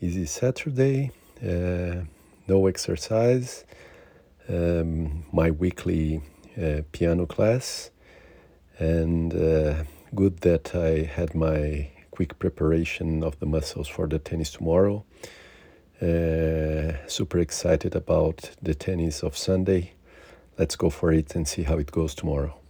easy Saturday, uh, no exercise, um, my weekly uh, piano class, and uh, good that I had my quick preparation of the muscles for the tennis tomorrow. Uh, super excited about the tennis of Sunday. Let's go for it and see how it goes tomorrow.